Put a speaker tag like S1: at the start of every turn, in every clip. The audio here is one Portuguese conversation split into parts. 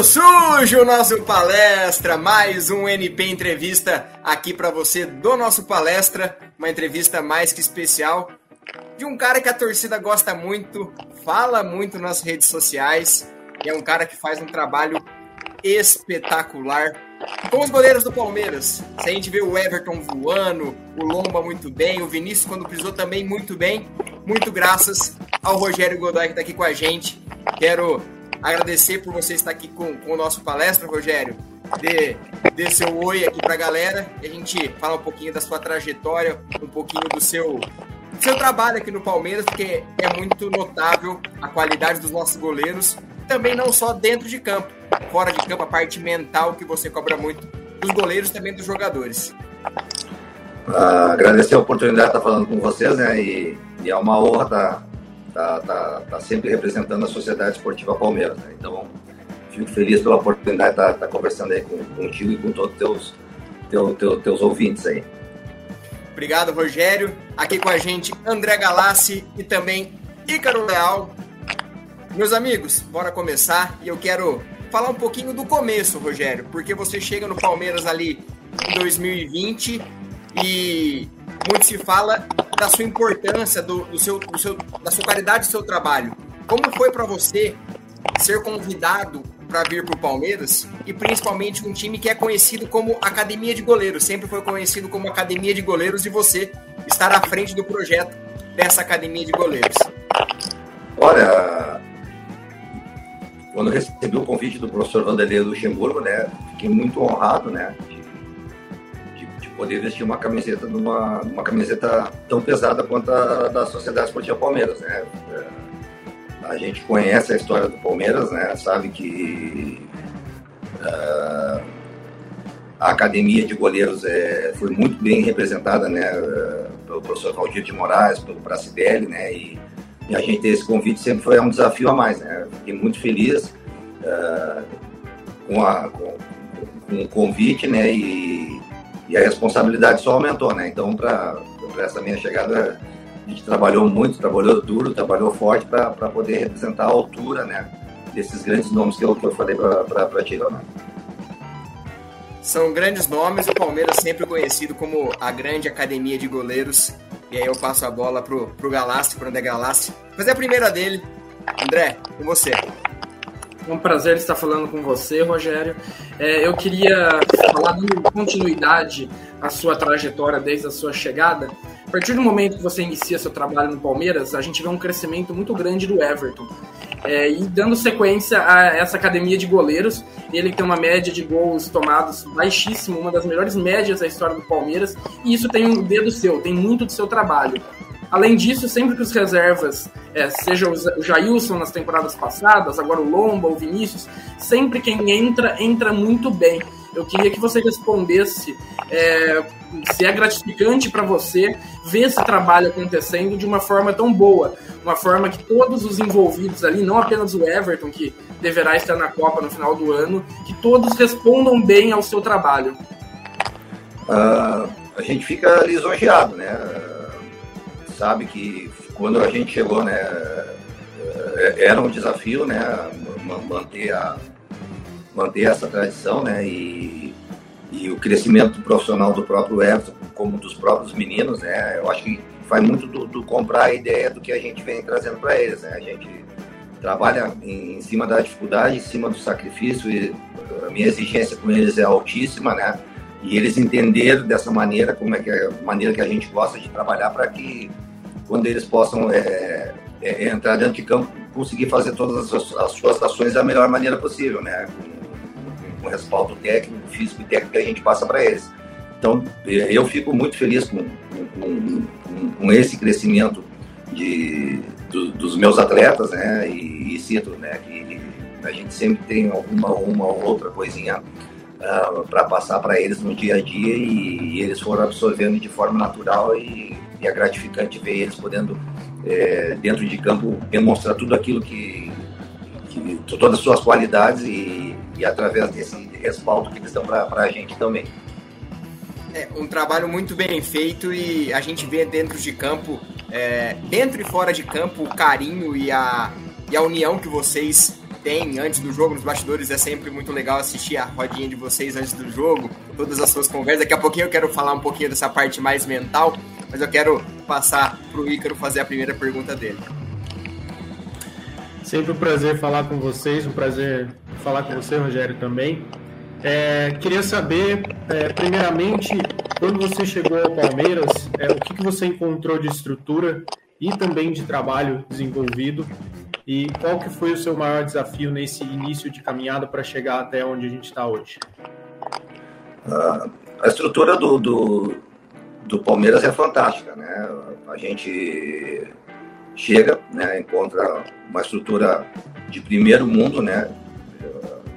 S1: Todo sujo nosso palestra, mais um NP entrevista aqui para você do nosso palestra, uma entrevista mais que especial de um cara que a torcida gosta muito, fala muito nas redes sociais e é um cara que faz um trabalho espetacular com os goleiros do Palmeiras. Se a gente vê o Everton voando, o Lomba muito bem, o Vinícius quando pisou também muito bem, muito graças ao Rogério Godoy que está aqui com a gente. Quero agradecer por você estar aqui com, com o nosso palestra, Rogério. Dê, dê seu oi aqui para a galera e a gente fala um pouquinho da sua trajetória, um pouquinho do seu, seu trabalho aqui no Palmeiras, porque é muito notável a qualidade dos nossos goleiros, também não só dentro de campo, fora de campo, a parte mental que você cobra muito dos goleiros também dos jogadores.
S2: Uh, agradecer a oportunidade de estar falando com vocês, né? E, e é uma honra estar, estar, estar, estar, sempre representando a Sociedade Esportiva Palmeiras. Né? Então, fico feliz pela oportunidade de estar, estar conversando aí com, contigo e com todos os teus, teus, teus, teus ouvintes aí.
S1: Obrigado, Rogério. Aqui com a gente, André Galassi e também Ícaro Leal. Meus amigos, bora começar e eu quero falar um pouquinho do começo, Rogério, porque você chega no Palmeiras ali em 2020 e muito se fala da sua importância, do, do, seu, do seu, da sua qualidade do seu trabalho. Como foi para você ser convidado para vir para o Palmeiras e principalmente um time que é conhecido como Academia de Goleiros, sempre foi conhecido como Academia de Goleiros e você estar à frente do projeto dessa Academia de Goleiros?
S2: Olha, quando recebi o convite do professor Vanderlei Luxemburgo, né, fiquei muito honrado, né, de poder vestir uma camiseta numa uma camiseta tão pesada quanto a da Sociedade Esportiva Palmeiras, né. A gente conhece a história do Palmeiras, né, sabe que uh, a academia de goleiros é, foi muito bem representada, né, pelo professor Valdir de Moraes, pelo Bracibelli, né, e e a gente ter esse convite sempre foi um desafio a mais, né? Fiquei muito feliz uh, com, a, com, com, o convite, né? E, e, a responsabilidade só aumentou, né? Então, para essa minha chegada, a gente trabalhou muito, trabalhou duro, trabalhou forte para poder representar a altura, né? Desses grandes nomes que eu, que eu falei para ti, né?
S1: São grandes nomes, o Palmeiras sempre conhecido como a grande academia de goleiros e aí eu passo a bola pro, pro Galassi, pro André Galassi. Fazer a primeira dele. André, com você.
S3: É um prazer estar falando com você, Rogério. É, eu queria falar dando continuidade à sua trajetória desde a sua chegada. A partir do momento que você inicia seu trabalho no Palmeiras, a gente vê um crescimento muito grande do Everton. É, e dando sequência a essa academia de goleiros, ele tem uma média de gols tomados baixíssima, uma das melhores médias da história do Palmeiras, e isso tem um dedo seu, tem muito do seu trabalho. Além disso, sempre que os reservas, é, seja o Jailson nas temporadas passadas, agora o Lomba, o Vinícius, sempre quem entra, entra muito bem. Eu queria que você respondesse é, se é gratificante para você ver esse trabalho acontecendo de uma forma tão boa, uma forma que todos os envolvidos ali, não apenas o Everton, que deverá estar na Copa no final do ano, que todos respondam bem ao seu trabalho.
S2: Uh, a gente fica lisonjeado, né? Sabe que quando a gente chegou, né, é, era um desafio, né, manter a manter essa tradição, né, e, e o crescimento profissional do próprio Everton, como dos próprios meninos, né, eu acho que vai muito do, do comprar a ideia do que a gente vem trazendo para eles, né, a gente trabalha em, em, cima da dificuldade, em cima do sacrifício, e a minha exigência com eles é altíssima, né, e eles entenderam dessa maneira, como é que é a maneira que a gente gosta de trabalhar para que quando eles possam é, é, entrar dentro de campo, conseguir fazer todas as, as, suas ações da melhor maneira possível, né? Com, o respaldo técnico, físico e técnico que a gente passa para eles. Então, eu fico muito feliz com, com, com, com esse crescimento de, do, dos meus atletas, né? E, e cito, né? Que a gente sempre tem alguma uma outra coisinha uh, ah, para passar para eles no dia a dia e, e eles foram absorvendo de forma natural e e é gratificante ver eles podendo, é, dentro de campo, demonstrar tudo aquilo que, que todas as suas qualidades e, e através desse respaldo que eles dão para a gente também.
S1: É um trabalho muito bem feito e a gente vê dentro de campo, é, dentro e fora de campo, o carinho e a, e a união que vocês tem antes do jogo, nos bastidores, é sempre muito legal assistir a rodinha de vocês antes do jogo, todas as suas conversas. Daqui a pouquinho eu quero falar um pouquinho dessa parte mais mental, mas eu quero passar para o Ícaro fazer a primeira pergunta dele.
S4: Sempre um prazer falar com vocês, um prazer falar com você, Rogério, também. É, queria saber, é, primeiramente, quando você chegou ao Palmeiras, é, o que, que você encontrou de estrutura e também de trabalho desenvolvido e qual que foi o seu maior desafio nesse início de caminhada para chegar até onde a gente está hoje?
S2: a estrutura do, do, do, Palmeiras é fantástica, né? A gente chega, né, encontra uma estrutura de primeiro mundo, né?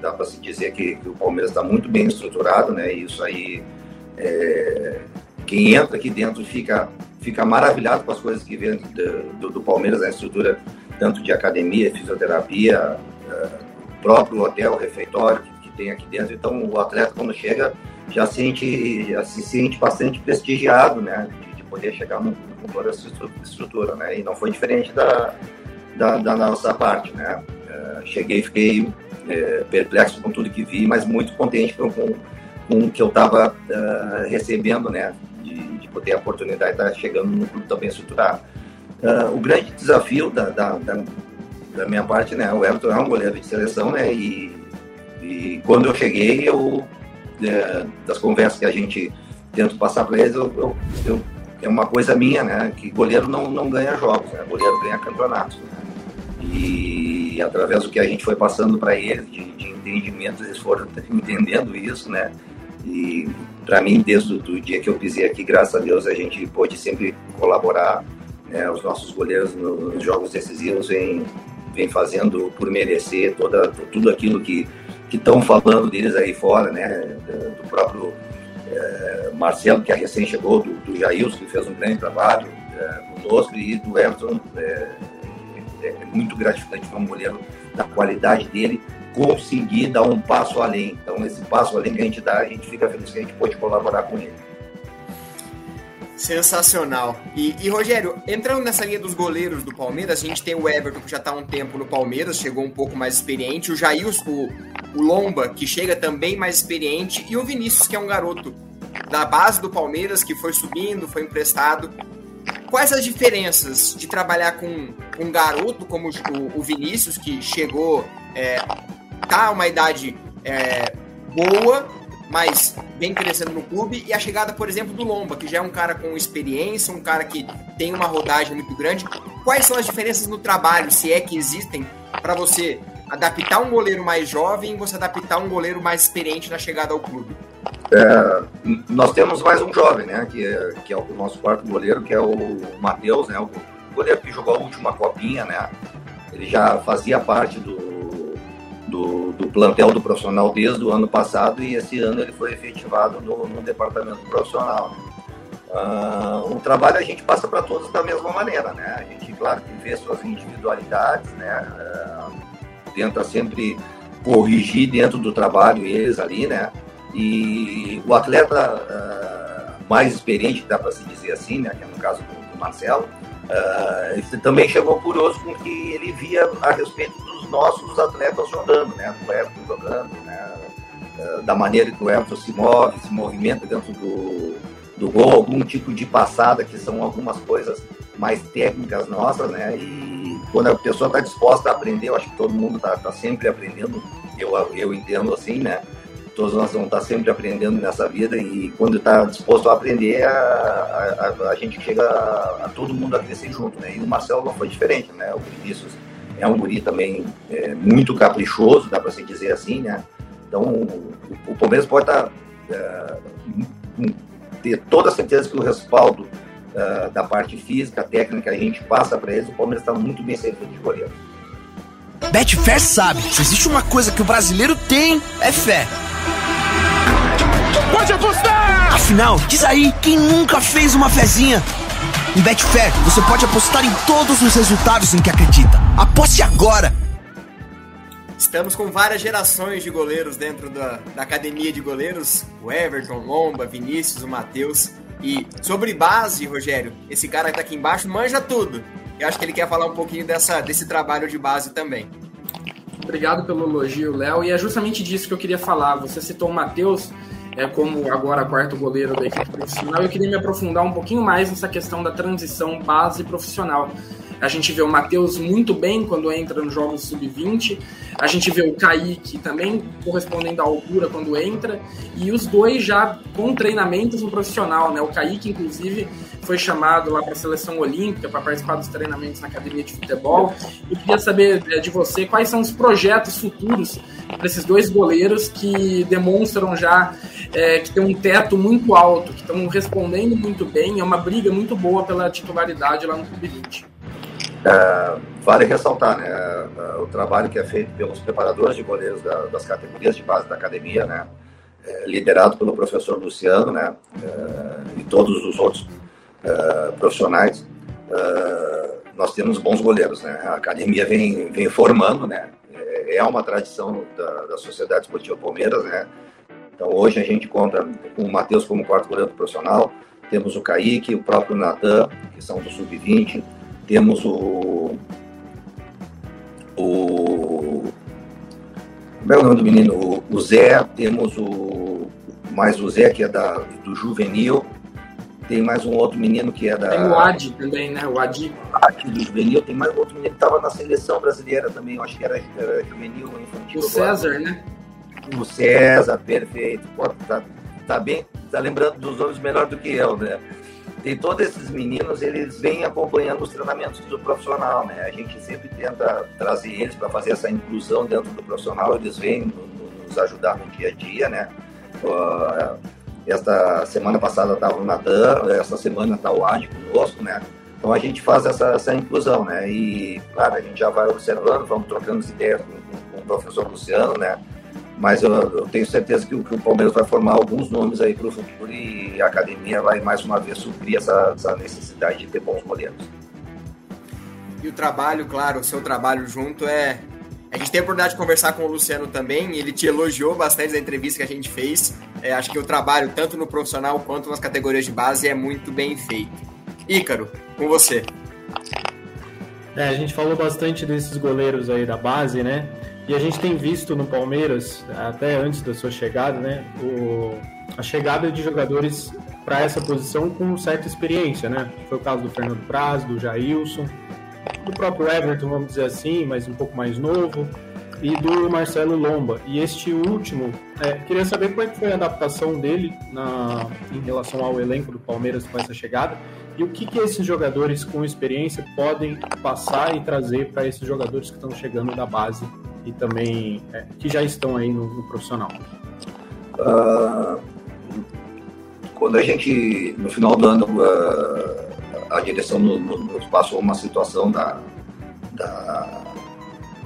S2: dá para se dizer que, que o Palmeiras está muito bem estruturado, né? E isso aí, é, quem entra aqui dentro fica, fica maravilhado com as coisas que vê do, do Palmeiras, a estrutura tanto de academia, fisioterapia, é, próprio hotel, refeitório que, que, tem aqui dentro. Então, o atleta quando chega já sente, já se sente bastante prestigiado, né? De, de poder chegar com toda essa estrutura, né? E não foi diferente da, da, da nossa parte, né? É, cheguei, fiquei é, perplexo com tudo que vi, mas muito contente com, com, com o que eu estava uh, é, recebendo, né? De, de, poder a oportunidade de estar chegando no clube tão bem estruturado. Uh, o grande desafio da, da, da, da, minha parte, né? O Everton é um goleiro de seleção, né? E, e quando eu cheguei, eu, é, das conversas que a gente tenta passar para eles, eu, eu, eu, é uma coisa minha, né? Que goleiro não, não ganha jogos, né? Goleiro ganha campeonatos. Né? E através do que a gente foi passando para eles, de, de entendimento, eles foram entendendo isso, né? E para mim, desde o dia que eu pisei aqui, graças a Deus, a gente pôde sempre colaborar. Né? Os nossos goleiros nos jogos decisivos vêm, vem fazendo por merecer toda, tudo aquilo que estão falando deles aí fora, né? Do próprio é, Marcelo, que é recém chegou, do, do Jailson, que fez um grande trabalho é, conosco, e do Everton. É, é muito gratificante ver um goleiro da qualidade dele conseguir dar um passo além. Então, esse passo além que a gente dá, a gente fica feliz que a gente pode colaborar com ele.
S1: Sensacional. E, e, Rogério, entrando nessa linha dos goleiros do Palmeiras, a gente tem o Everton, que já está há um tempo no Palmeiras, chegou um pouco mais experiente, o Jailson, o, o Lomba, que chega também mais experiente, e o Vinícius, que é um garoto da base do Palmeiras, que foi subindo, foi emprestado quais as diferenças de trabalhar com um garoto como o, o Vinícius, que chegou, é, tá uma idade é, boa, mas vem crescendo no clube, e a chegada, por exemplo, do Lomba, que já é um cara com experiência, um cara que tem uma rodagem muito grande. Quais são as diferenças no trabalho, se é que existem, para você adaptar um goleiro mais jovem e você adaptar um goleiro mais experiente na chegada ao clube?
S2: É, nós temos mais um jovem, né? Que é, que é o nosso quarto goleiro, que é o Matheus, né? O goleiro que jogou a última copinha, né? Ele já fazia parte do, do, do, plantel do profissional desde o ano passado e esse ano ele foi efetivado no, no departamento profissional. Né? Uh, o trabalho a gente passa para todos da mesma maneira, né? A gente, claro, que vê suas individualidades, né? Uh, tenta sempre corrigir dentro do trabalho eles ali, né? E o atleta uh, mais experiente, dá para se dizer assim, né, que é no caso do, do Marcelo, também chegou curioso com o que ele via a respeito dos nossos atletas jogando, né, do Everton jogando, né, uh, da maneira que o Everton se move, se movimenta dentro do, do gol, algum tipo de passada, que são algumas coisas mais técnicas nossas, né, e quando a pessoa está disposta a aprender, eu acho que todo mundo está tá sempre aprendendo, eu, eu entendo assim, né, todos nós vamos estar sempre aprendendo nessa vida e quando está disposto a aprender, a, a, a, gente chega a, a, todo mundo a crescer junto, né? E o Marcelo não foi diferente, né? O Vinícius é um guri também é, muito caprichoso, dá para se dizer assim, né? Então, o, o Palmeiras pode estar, tá, é, ter toda a certeza que o respaldo é, da parte física, técnica, a gente passa para eles, o Palmeiras está muito bem servido de goleiro.
S5: Betfair sabe, se existe uma coisa que o brasileiro tem, é fé. Pode apostar! Afinal, diz aí quem nunca fez uma fezinha. Em Betfair, você pode apostar em todos os resultados em que acredita. Aposte agora!
S1: Estamos com várias gerações de goleiros dentro da, da academia de goleiros: o Everton, Lomba, Vinícius, o Matheus. E sobre base, Rogério, esse cara que tá aqui embaixo manja tudo. Eu acho que ele quer falar um pouquinho dessa, desse trabalho de base também.
S3: Obrigado pelo elogio, Léo. E é justamente disso que eu queria falar. Você citou o Matheus é, como agora quarto goleiro da equipe profissional. Eu queria me aprofundar um pouquinho mais nessa questão da transição base profissional. A gente vê o Matheus muito bem quando entra nos jogos sub-20. A gente vê o Kaique também correspondendo à altura quando entra. E os dois já com treinamentos no profissional, né? O Kaique, inclusive, foi chamado lá para a seleção olímpica para participar dos treinamentos na academia de futebol. Eu queria saber é, de você quais são os projetos futuros para esses dois goleiros que demonstram já é, que tem um teto muito alto, que estão respondendo muito bem. É uma briga muito boa pela titularidade lá no Clube 20.
S2: É, vale ressaltar né, é, o trabalho que é feito pelos preparadores de goleiros da, das categorias de base da academia, né, é, liderado pelo professor Luciano né, é, e todos os outros profissionais. Nós temos bons goleiros, né? A academia vem, vem formando, né? É uma tradição da, da Sociedade Esportiva Palmeiras, né? Então hoje a gente conta com o Matheus como quarto goleiro profissional, temos o Kaique, o próprio Natan, que são do Sub-20, temos o. O. Como é o nome do menino? O, Zé, temos o. Mais o Zé, que é da, do Juvenil. Tem mais um outro menino que é da.
S3: Tem o Adi também, né? O Adi.
S2: Adi do Juvenil. Tem mais outro menino que estava na seleção brasileira também. Eu acho que era, era Juvenil
S3: infantil. O César, né?
S2: O César, perfeito. Pô, tá, tá bem. Tá lembrando dos nomes melhor do que eu, né? E todos esses meninos, eles vêm acompanhando os treinamentos do profissional, né? A gente sempre tenta trazer eles para fazer essa inclusão dentro do profissional, eles vêm nos ajudar no dia a dia, né? Uh, esta semana passada estava o Natan, essa semana está o Adi conosco, né? Então a gente faz essa, essa inclusão, né? E, claro, a gente já vai observando, vamos trocando ideias com, com, o professor Luciano, né? Mas eu, eu tenho certeza que o, que o, Palmeiras vai formar alguns nomes aí para o futuro e a academia vai mais uma vez suprir essa, essa necessidade de ter bons goleiros.
S1: E o trabalho, claro, o seu trabalho junto é. A gente tem a oportunidade de conversar com o Luciano também, ele te elogiou bastante na entrevista que a gente fez. É, acho que o trabalho, tanto no profissional quanto nas categorias de base, é muito bem feito. Ícaro, com você.
S4: É, a gente falou bastante desses goleiros aí da base, né? E a gente tem visto no Palmeiras, até antes da sua chegada, né, o, a chegada de jogadores para essa posição com certa experiência, né? Foi o caso do Fernando Praz, do Jailson, do próprio Everton, vamos dizer assim, mas um pouco mais novo, e do Marcelo Lomba. E este último, é, queria saber como é que foi a adaptação dele na, em relação ao elenco do Palmeiras com essa chegada e o que, que esses jogadores com experiência podem passar e trazer para esses jogadores que estão chegando da base e também é, que já estão aí no, no profissional? Uh,
S2: quando a gente, no final do ano, uh, a direção nos passou uma situação da, da,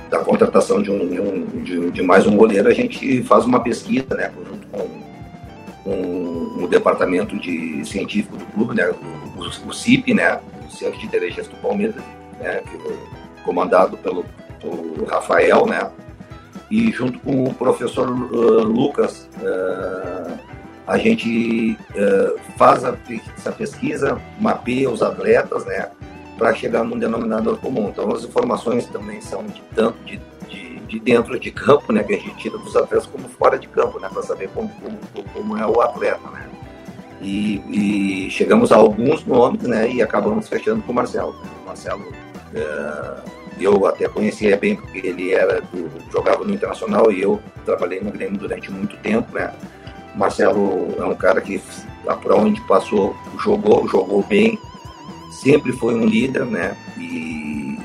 S2: da contratação de, um, de, um, de, de, mais um goleiro, a gente faz uma pesquisa, né, junto com, o departamento de científico do clube, né, o, o, CIP, né, o Centro de Inteligência do Palmeiras, né, comandado pelo o Rafael, né? E junto com o professor uh, Lucas, uh, a gente uh, faz a, essa pesquisa, mapeia os atletas, né? Para chegar num denominador comum. Então, as informações também são de tanto de, de, de, dentro de campo, né? Que a gente tira dos atletas, como fora de campo, né? Para saber como, como, como, é o atleta, né? E, e, chegamos a alguns nomes, né? E acabamos fechando com o Marcelo. O Marcelo eu até conhecia bem porque ele era do, jogava no Internacional e eu trabalhei no Grêmio durante muito tempo, né? Marcelo é um cara que para onde passou jogou jogou bem, sempre foi um líder, né? E,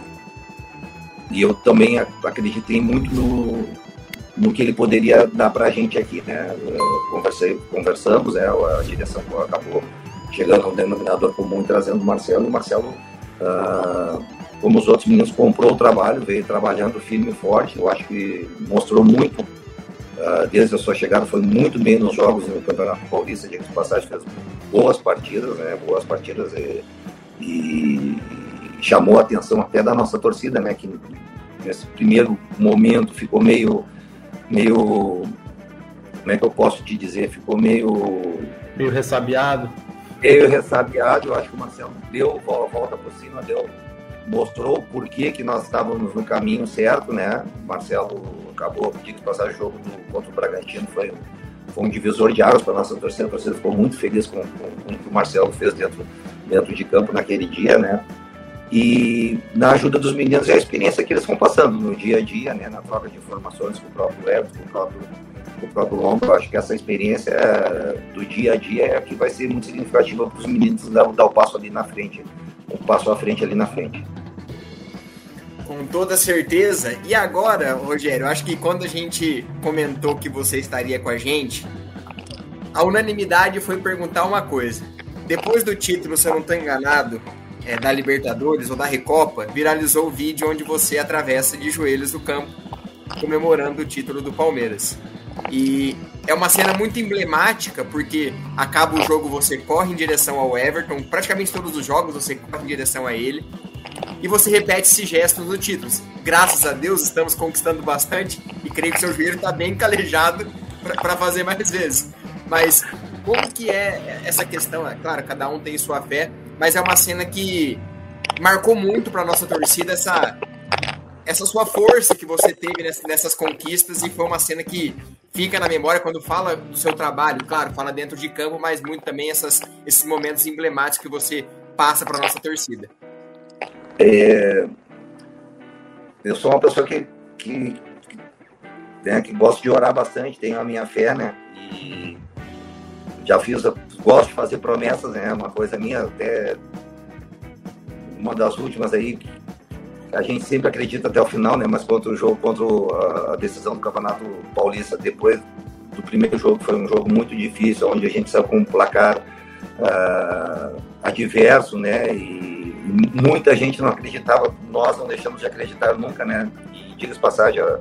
S2: e eu também acreditei muito no, no que ele poderia dar para a gente aqui, né? Conversei, conversamos, né? a direção acabou chegando ao denominador comum trazendo o Marcelo. O Marcelo uh, como os outros meninos, comprou o trabalho, veio trabalhando firme e forte. Eu acho que mostrou muito, desde a sua chegada, foi muito bem nos jogos no Campeonato Paulista, de passagem, fez boas partidas, né? Boas partidas e, e, chamou a atenção até da nossa torcida, né? Que nesse primeiro momento ficou meio, meio, como é que eu posso te dizer, ficou meio
S4: meio ressabiado.
S2: Meio ressabiado, eu acho que o Marcelo deu a volta por cima, deu mostrou por que, que nós estávamos no caminho certo, né? O Marcelo acabou, de passar o jogo do, contra o Bragantino, foi foi um divisor de águas para nossa torcida. A torcida ficou muito feliz com, com, com, o que o Marcelo fez dentro, dentro de campo naquele dia, né? E na ajuda dos meninos é a experiência que eles vão passando no dia a dia, né? Na troca de informações com o próprio Everton, com o próprio, o próprio acho que essa experiência eh, do dia a dia é que vai ser muito significativa para os meninos dar o passo ali na frente, o passo à frente ali na frente.
S1: Com toda certeza. E agora, Rogério, acho que quando a gente comentou que você estaria com a gente, a unanimidade foi perguntar uma coisa. Depois do título, se eu não estou enganado, é, da Libertadores ou da Recopa, viralizou o vídeo onde você atravessa de joelhos o campo, comemorando o título do Palmeiras. E é uma cena muito emblemática, porque acaba o jogo, você corre em direção ao Everton, praticamente todos os jogos você corre em direção a ele, e você repete esse gesto no título. Graças a Deus estamos conquistando bastante e creio que seu joelho está bem calejado para fazer mais vezes. Mas como que é essa questão? É claro, cada um tem sua fé, mas é uma cena que marcou muito para nossa torcida essa essa sua força que você teve nessas conquistas e foi uma cena que fica na memória quando fala do seu trabalho, claro, fala dentro de campo, mas muito também essas, esses momentos emblemáticos que você passa para nossa torcida.
S2: É, eu sou uma pessoa que, que, né, que gosto de orar bastante, tenho a minha fé, né? E já fiz, gosto de fazer promessas, né? Uma coisa minha, até uma das últimas aí, a gente sempre acredita até o final, né? Mas contra o jogo, contra a decisão do Campeonato Paulista, depois do primeiro jogo, foi um jogo muito difícil, onde a gente saiu com um placar uh, adverso, né? E muita gente não acreditava, nós não deixamos de acreditar nunca, né? E diga passagem, a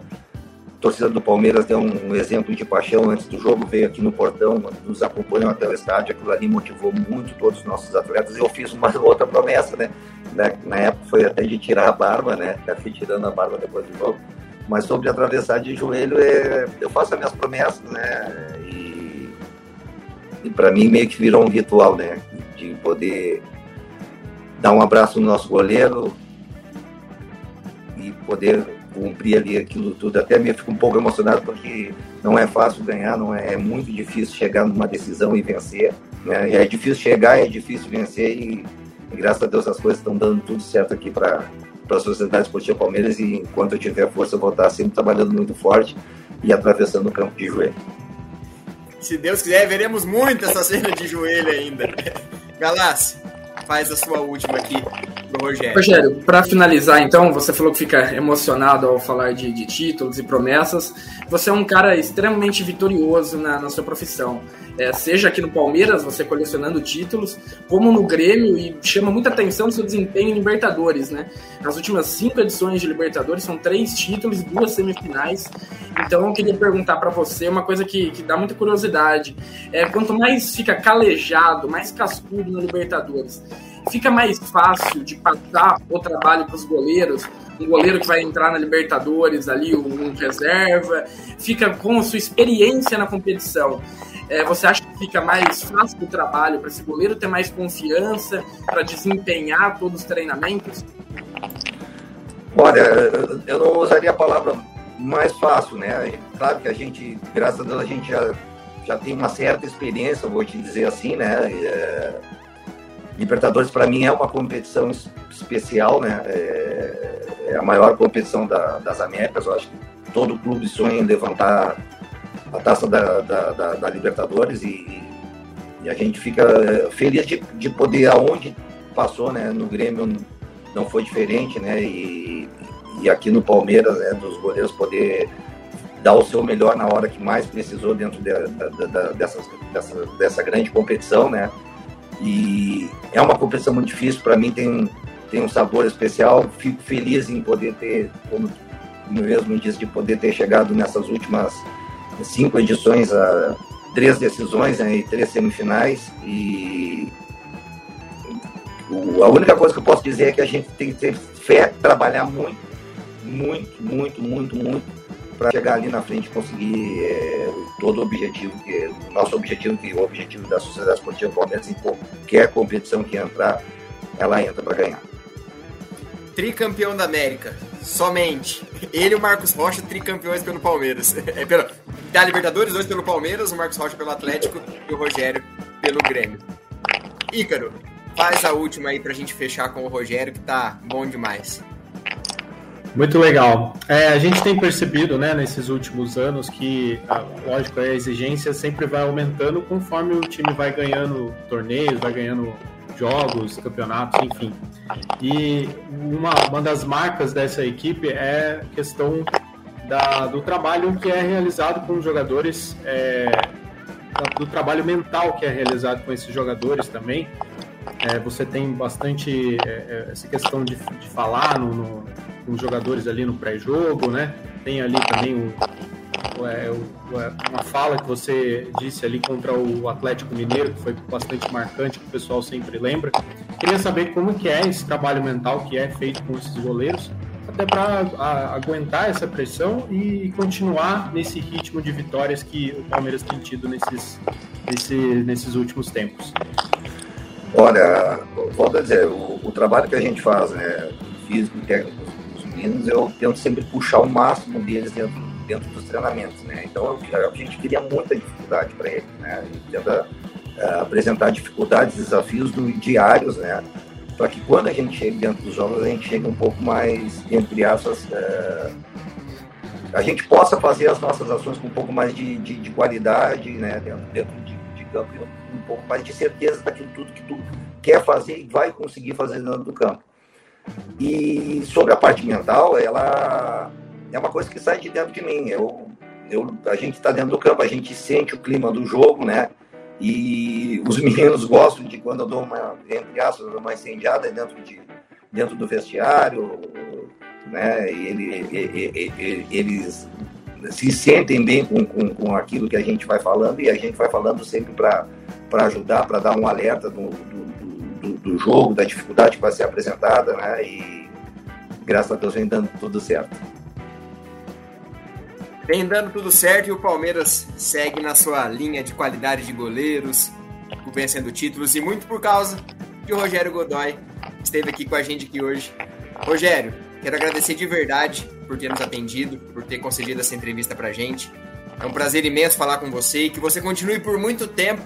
S2: torcida do Palmeiras deu um exemplo de paixão antes do jogo, veio aqui no portão, nos acompanhou até o estádio, aquilo ali motivou muito todos os nossos atletas. Eu fiz uma outra promessa, né? Na, na época foi até de tirar a barba, né? Fui tirando a barba depois do jogo. Mas sobre atravessar de joelho, é, eu faço as minhas promessas, né? E, e para mim meio que virou um ritual, né? De poder dar um abraço no nosso goleiro e poder cumprir ali aquilo tudo. Até me fico um pouco emocionado porque não é fácil ganhar, não é, é muito difícil chegar numa decisão e vencer. Né? É difícil chegar, é difícil vencer e, e graças a Deus as coisas estão dando tudo certo aqui para a Sociedade Esportiva Palmeiras e enquanto eu tiver força eu vou estar sempre trabalhando muito forte e atravessando o campo de joelho.
S1: Se Deus quiser, veremos muito essa cena de joelho ainda. Galassi, faz a sua última aqui Rogério.
S3: Rogério, para finalizar então, você falou que fica emocionado ao falar de, de, títulos e promessas. Você é um cara extremamente vitorioso na, na sua profissão. É, seja aqui no Palmeiras, você colecionando títulos, como no Grêmio, e chama muita atenção o seu desempenho em Libertadores, né? Nas últimas cinco edições de Libertadores, são três títulos e duas semifinais. Então eu queria perguntar para você uma coisa que, que dá muita curiosidade. É, quanto mais fica calejado, mais cascudo na Libertadores, fica mais fácil de passar o trabalho para os goleiros, um goleiro que vai entrar na Libertadores ali, um reserva, fica com sua experiência na competição. É, você acha que fica mais fácil o trabalho para esse goleiro ter mais confiança para desempenhar todos os treinamentos?
S2: Olha, eu não usaria a palavra mais fácil, né? Claro que a gente, graças a Deus, a gente já, já tem uma certa experiência, vou te dizer assim, né? É, Libertadores para mim é uma competição especial, né? É, é a maior competição da, das Américas. Eu acho que todo clube sonha em levantar a taça da, da, da, da Libertadores e, e, a gente fica é, feliz de, de poder, aonde passou, né? No Grêmio não foi diferente, né? E, e aqui no Palmeiras, né? Dos goleiros poder dar o seu melhor na hora que mais precisou dentro de, dessa, dessa, dessa grande competição, né? E é uma competição muito difícil, para mim tem, tem um sabor especial. Fico feliz em poder ter, como mesmo disse, de poder ter chegado nessas últimas cinco edições a três decisões né, e três semifinais. E a única coisa que eu posso dizer é que a gente tem que ter fé, trabalhar muito, muito, muito, muito, muito para chegar ali na frente e conseguir é, todo o objetivo, que o nosso objetivo, que o objetivo da Sociedade Esportiva Palmeiras em qualquer competição que entrar, ela entra para ganhar.
S1: tricampeão da América. Somente. Ele e o Marcos Rocha, tricampeões pelo Palmeiras. É, pelo, da Libertadores, dois pelo Palmeiras, o Marcos Rocha pelo Atlético e o Rogério pelo Grêmio. Ícaro, faz a última aí pra gente fechar com o Rogério, que tá bom demais.
S4: Muito legal. É, a gente tem percebido, né, nesses últimos anos que, a, lógico, a exigência sempre vai aumentando conforme o time vai ganhando torneios, vai ganhando jogos, campeonatos, enfim. E uma, uma das marcas dessa equipe é a questão da, do trabalho que é realizado com os jogadores, é, do trabalho mental que é realizado com esses jogadores também. É, você tem bastante é, é essa questão de, de falar no, no, com os jogadores ali no pré-jogo, né? Tem ali também um, é, é, uma fala que você disse ali contra o Atlético Mineiro, que foi bastante marcante, que o pessoal sempre lembra. Queria saber como que é esse trabalho mental que é feito com esses goleiros, até para aguentar essa pressão e continuar nesse ritmo de vitórias que o Palmeiras tem tido nesses, nesse, nesses últimos tempos.
S2: Olha, volto a dizer, o, o, trabalho que a gente faz, né, físico técnico eu tento sempre puxar o máximo deles dentro dentro dos treinamentos, né? Então a gente cria muita dificuldade para ele, né? A gente tenta uh, apresentar dificuldades, desafios do, diários, né? Para que quando a gente chega dentro dos jogos a gente chegue um pouco mais entre aspas uh, a gente possa fazer as nossas ações com um pouco mais de, de, de qualidade, né? Dentro, dentro de, de campo, um pouco mais de certeza daquilo tudo que tu quer fazer e vai conseguir fazer dentro do campo. E sobre a parte mental, ela é uma coisa que sai de dentro de mim. Eu, eu, a gente está dentro do campo, a gente sente o clima do jogo, né? E os meninos gostam de quando eu dou uma, entre aspas, uma incendiada dentro, de, dentro do vestiário, né? E ele, ele, ele, eles se sentem bem com, com, com aquilo que a gente vai falando e a gente vai falando sempre para ajudar, para dar um alerta do, do, do, do, jogo, da dificuldade que vai ser apresentada, né? E graças a Deus vem dando tudo certo.
S1: Vem dando tudo certo e o Palmeiras segue na sua linha de qualidade de goleiros, vencendo títulos e muito por causa o Rogério Godoy esteve aqui com a gente aqui hoje. Rogério, quero agradecer de verdade por ter nos atendido, por ter concedido essa entrevista pra gente. É um prazer imenso falar com você e que você continue por muito tempo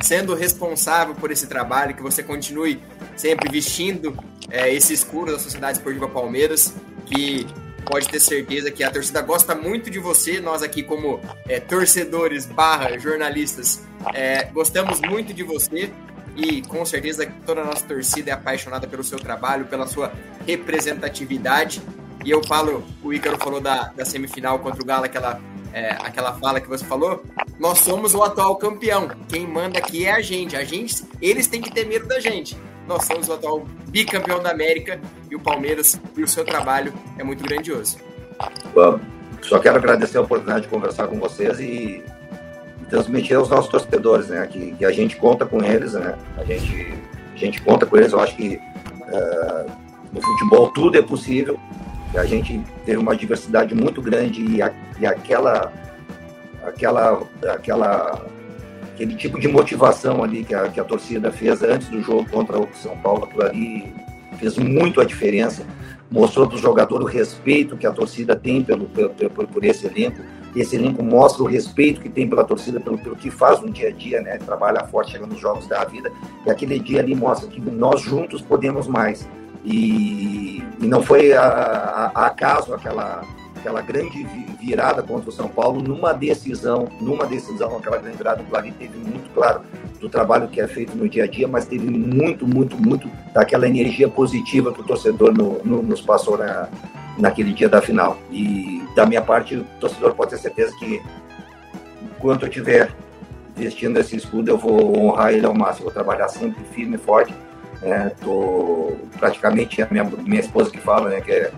S1: sendo responsável por esse trabalho, que você continue sempre vestindo é, esse escuro da Sociedade Esportiva Palmeiras, que pode ter certeza que a torcida gosta muito de você. Nós aqui, como é, torcedores barra jornalistas, é, gostamos muito de você e com certeza toda a nossa torcida é apaixonada pelo seu trabalho, pela sua representatividade. E eu falo, o Ícaro falou da, da semifinal contra o Galo, aquela, é, aquela fala que você falou. Nós somos o atual campeão. Quem manda aqui é a gente. A gente, eles têm que ter medo da gente nós somos o atual bicampeão da América e o Palmeiras e o seu trabalho é muito grandioso.
S2: Bom, só quero agradecer a oportunidade de conversar com vocês e transmitir aos nossos torcedores, né, que, que a gente conta com eles, né, a gente, a gente conta com eles, eu acho que uh, no futebol tudo é possível, a gente teve uma diversidade muito grande e, a, e aquela aquela aquela aquele tipo de motivação ali que a, que a torcida fez antes do jogo contra o São Paulo, aquilo ali fez muito a diferença, mostrou para o jogador o respeito que a torcida tem pelo, pelo, por esse elenco, esse elenco mostra o respeito que tem pela torcida, pelo, pelo que faz no dia a dia, né? Trabalha forte, chega nos jogos da vida, e aquele dia ali mostra que nós juntos podemos mais. E, e não foi a, a, acaso aquela aquela grande virada contra o São Paulo numa decisão, numa decisão, aquela grande virada, o Clarim teve muito claro do trabalho que é feito no dia a dia, mas teve muito, muito, muito daquela energia positiva que o torcedor no, no, nos passou na, naquele dia da final. E da minha parte, o torcedor pode ter certeza que enquanto eu estiver vestindo esse escudo, eu vou honrar ele ao máximo, vou trabalhar sempre firme e forte. É, tô praticamente a minha, minha esposa que fala, né, que é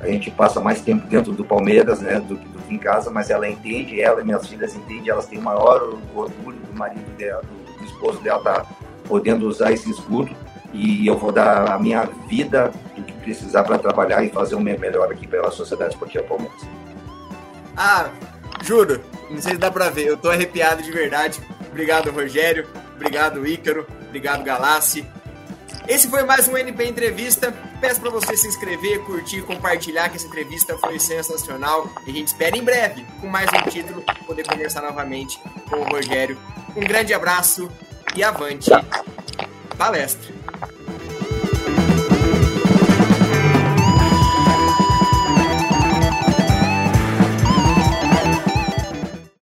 S2: a gente passa mais tempo dentro do Palmeiras, né, do, do que em casa, mas ela entende, ela e minhas filhas entendem, elas têm o maior orgulho do marido dela, do, do esposo dela tá podendo usar esse escudo e eu vou dar a minha vida do que precisar para trabalhar e fazer o meu melhor aqui pela Sociedade Esportiva Palmeiras.
S1: Ah, juro, não sei se dá para ver, eu tô arrepiado de verdade. Obrigado, Rogério, obrigado, Ícaro, obrigado, Galassi. Esse foi mais um NP Entrevista. Peço para você se inscrever, curtir, compartilhar que essa entrevista foi sensacional. E a gente espera em breve, com mais um título, poder conversar novamente com o Rogério. Um grande abraço e avante palestra.